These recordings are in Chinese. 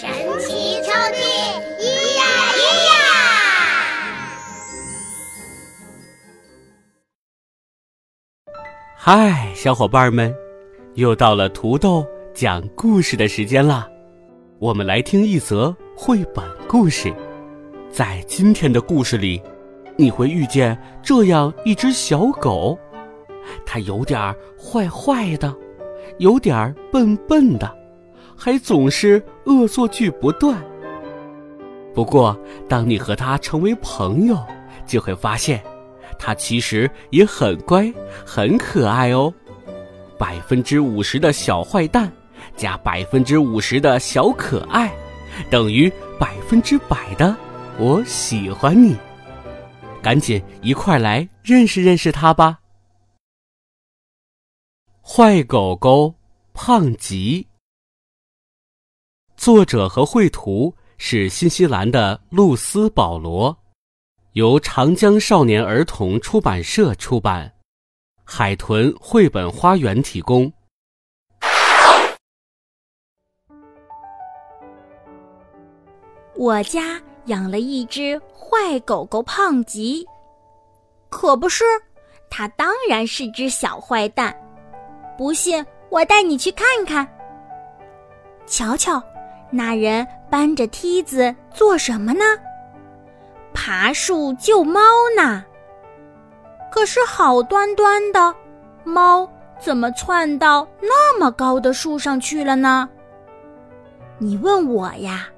神奇抽屉，咿呀咿呀！嗨，小伙伴们，又到了土豆讲故事的时间了。我们来听一则绘本故事。在今天的故事里，你会遇见这样一只小狗，它有点坏坏的，有点笨笨的。还总是恶作剧不断。不过，当你和他成为朋友，就会发现，他其实也很乖、很可爱哦。百分之五十的小坏蛋，加百分之五十的小可爱，等于百分之百的我喜欢你。赶紧一块来认识认识他吧。坏狗狗胖吉。作者和绘图是新西兰的露丝·保罗，由长江少年儿童出版社出版，海豚绘本花园提供。我家养了一只坏狗狗胖吉，可不是，它当然是只小坏蛋。不信，我带你去看看。瞧瞧。那人搬着梯子做什么呢？爬树救猫呢。可是好端端的，猫怎么窜到那么高的树上去了呢？你问我呀，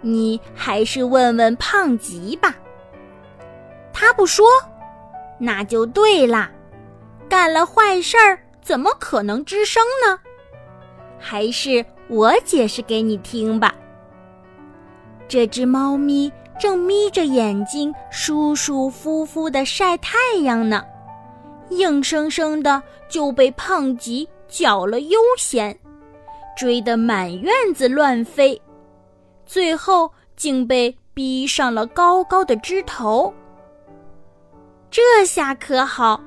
你还是问问胖吉吧。他不说，那就对啦。干了坏事儿，怎么可能吱声呢？还是。我解释给你听吧。这只猫咪正眯着眼睛，舒舒服服的晒太阳呢，硬生生的就被胖吉搅了悠闲，追得满院子乱飞，最后竟被逼上了高高的枝头。这下可好，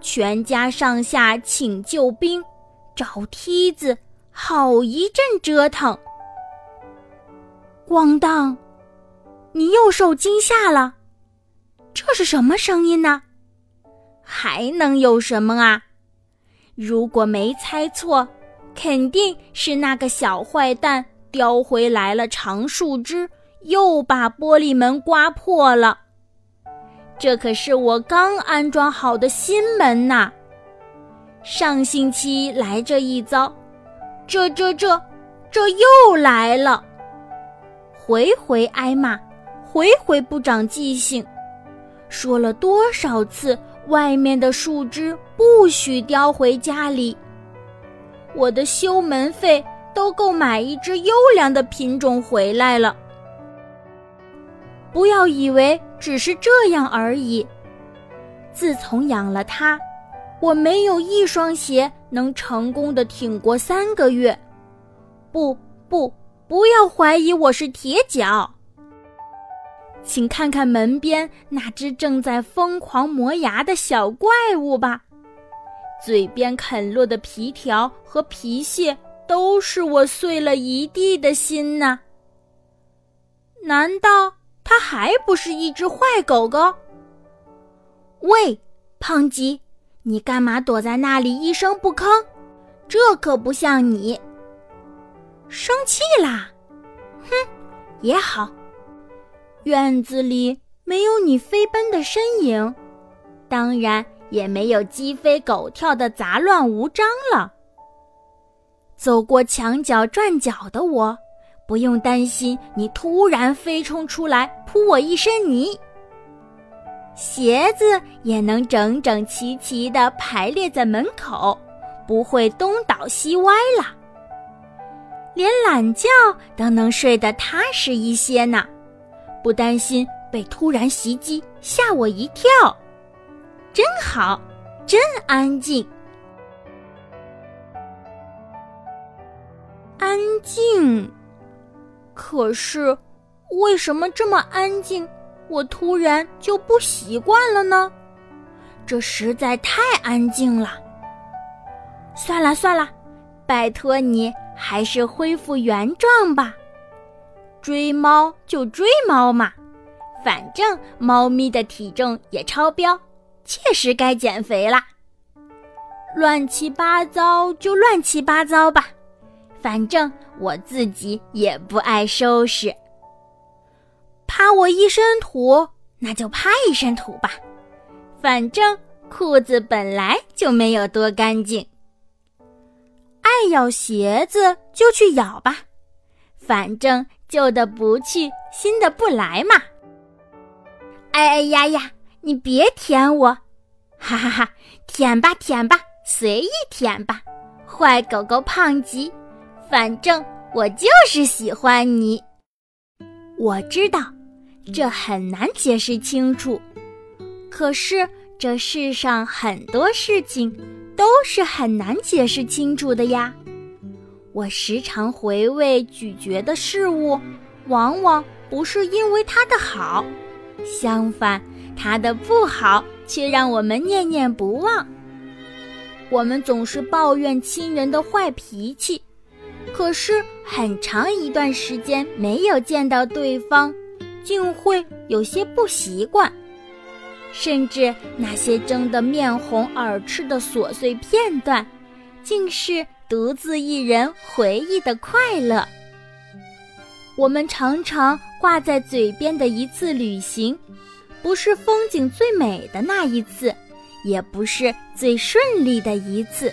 全家上下请救兵，找梯子。好一阵折腾，咣当！你又受惊吓了，这是什么声音呢？还能有什么啊？如果没猜错，肯定是那个小坏蛋叼回来了长树枝，又把玻璃门刮破了。这可是我刚安装好的新门呐！上星期来这一遭。这这这，这又来了！回回挨骂，回回不长记性。说了多少次，外面的树枝不许叼回家里。我的修门费都够买一只优良的品种回来了。不要以为只是这样而已。自从养了它。我没有一双鞋能成功的挺过三个月，不不，不要怀疑我是铁脚。请看看门边那只正在疯狂磨牙的小怪物吧，嘴边啃落的皮条和皮屑都是我碎了一地的心呐。难道它还不是一只坏狗狗？喂，胖吉！你干嘛躲在那里一声不吭？这可不像你。生气啦？哼，也好。院子里没有你飞奔的身影，当然也没有鸡飞狗跳的杂乱无章了。走过墙角转角的我，不用担心你突然飞冲出来扑我一身泥。鞋子也能整整齐齐地排列在门口，不会东倒西歪了。连懒觉都能睡得踏实一些呢，不担心被突然袭击吓我一跳。真好，真安静，安静。可是，为什么这么安静，我突然就不习惯了呢？这实在太安静了。算了算了，拜托你，还是恢复原状吧。追猫就追猫嘛，反正猫咪的体重也超标，确实该减肥啦。乱七八糟就乱七八糟吧，反正我自己也不爱收拾。趴我一身土，那就趴一身土吧，反正裤子本来就没有多干净。爱咬鞋子就去咬吧，反正旧的不去，新的不来嘛。哎哎呀呀，你别舔我，哈哈哈，舔吧舔吧，随意舔吧，坏狗狗胖吉，反正我就是喜欢你。我知道，这很难解释清楚，可是这世上很多事情。都是很难解释清楚的呀。我时常回味咀嚼的事物，往往不是因为它的好，相反，它的不好却让我们念念不忘。我们总是抱怨亲人的坏脾气，可是很长一段时间没有见到对方，竟会有些不习惯。甚至那些争得面红耳赤的琐碎片段，竟是独自一人回忆的快乐。我们常常挂在嘴边的一次旅行，不是风景最美的那一次，也不是最顺利的一次，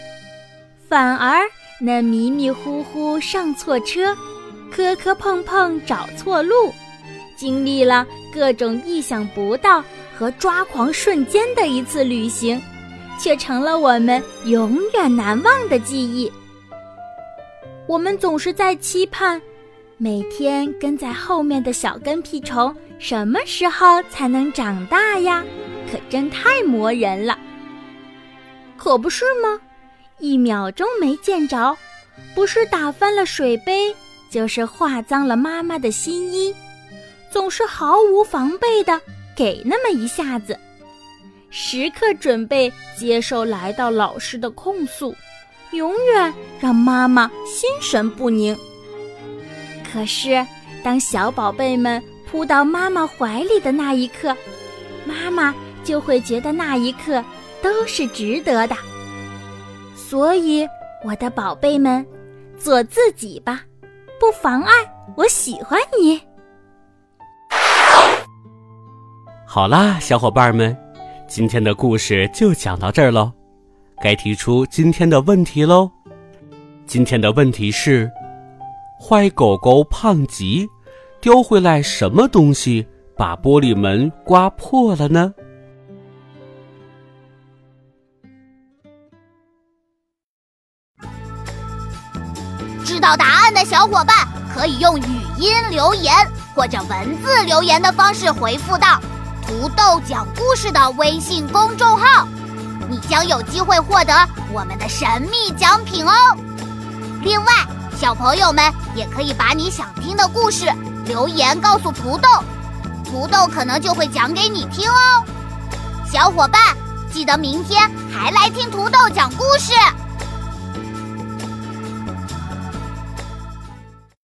反而那迷迷糊糊上错车，磕磕碰碰找错路，经历了各种意想不到。和抓狂瞬间的一次旅行，却成了我们永远难忘的记忆。我们总是在期盼，每天跟在后面的小跟屁虫什么时候才能长大呀？可真太磨人了。可不是吗？一秒钟没见着，不是打翻了水杯，就是画脏了妈妈的新衣，总是毫无防备的。给那么一下子，时刻准备接受来到老师的控诉，永远让妈妈心神不宁。可是，当小宝贝们扑到妈妈怀里的那一刻，妈妈就会觉得那一刻都是值得的。所以，我的宝贝们，做自己吧，不妨碍我喜欢你。好啦，小伙伴们，今天的故事就讲到这儿喽。该提出今天的问题喽。今天的问题是：坏狗狗胖吉丢回来什么东西把玻璃门刮破了呢？知道答案的小伙伴可以用语音留言或者文字留言的方式回复到。土豆讲故事的微信公众号，你将有机会获得我们的神秘奖品哦。另外，小朋友们也可以把你想听的故事留言告诉土豆，土豆可能就会讲给你听哦。小伙伴，记得明天还来听土豆讲故事。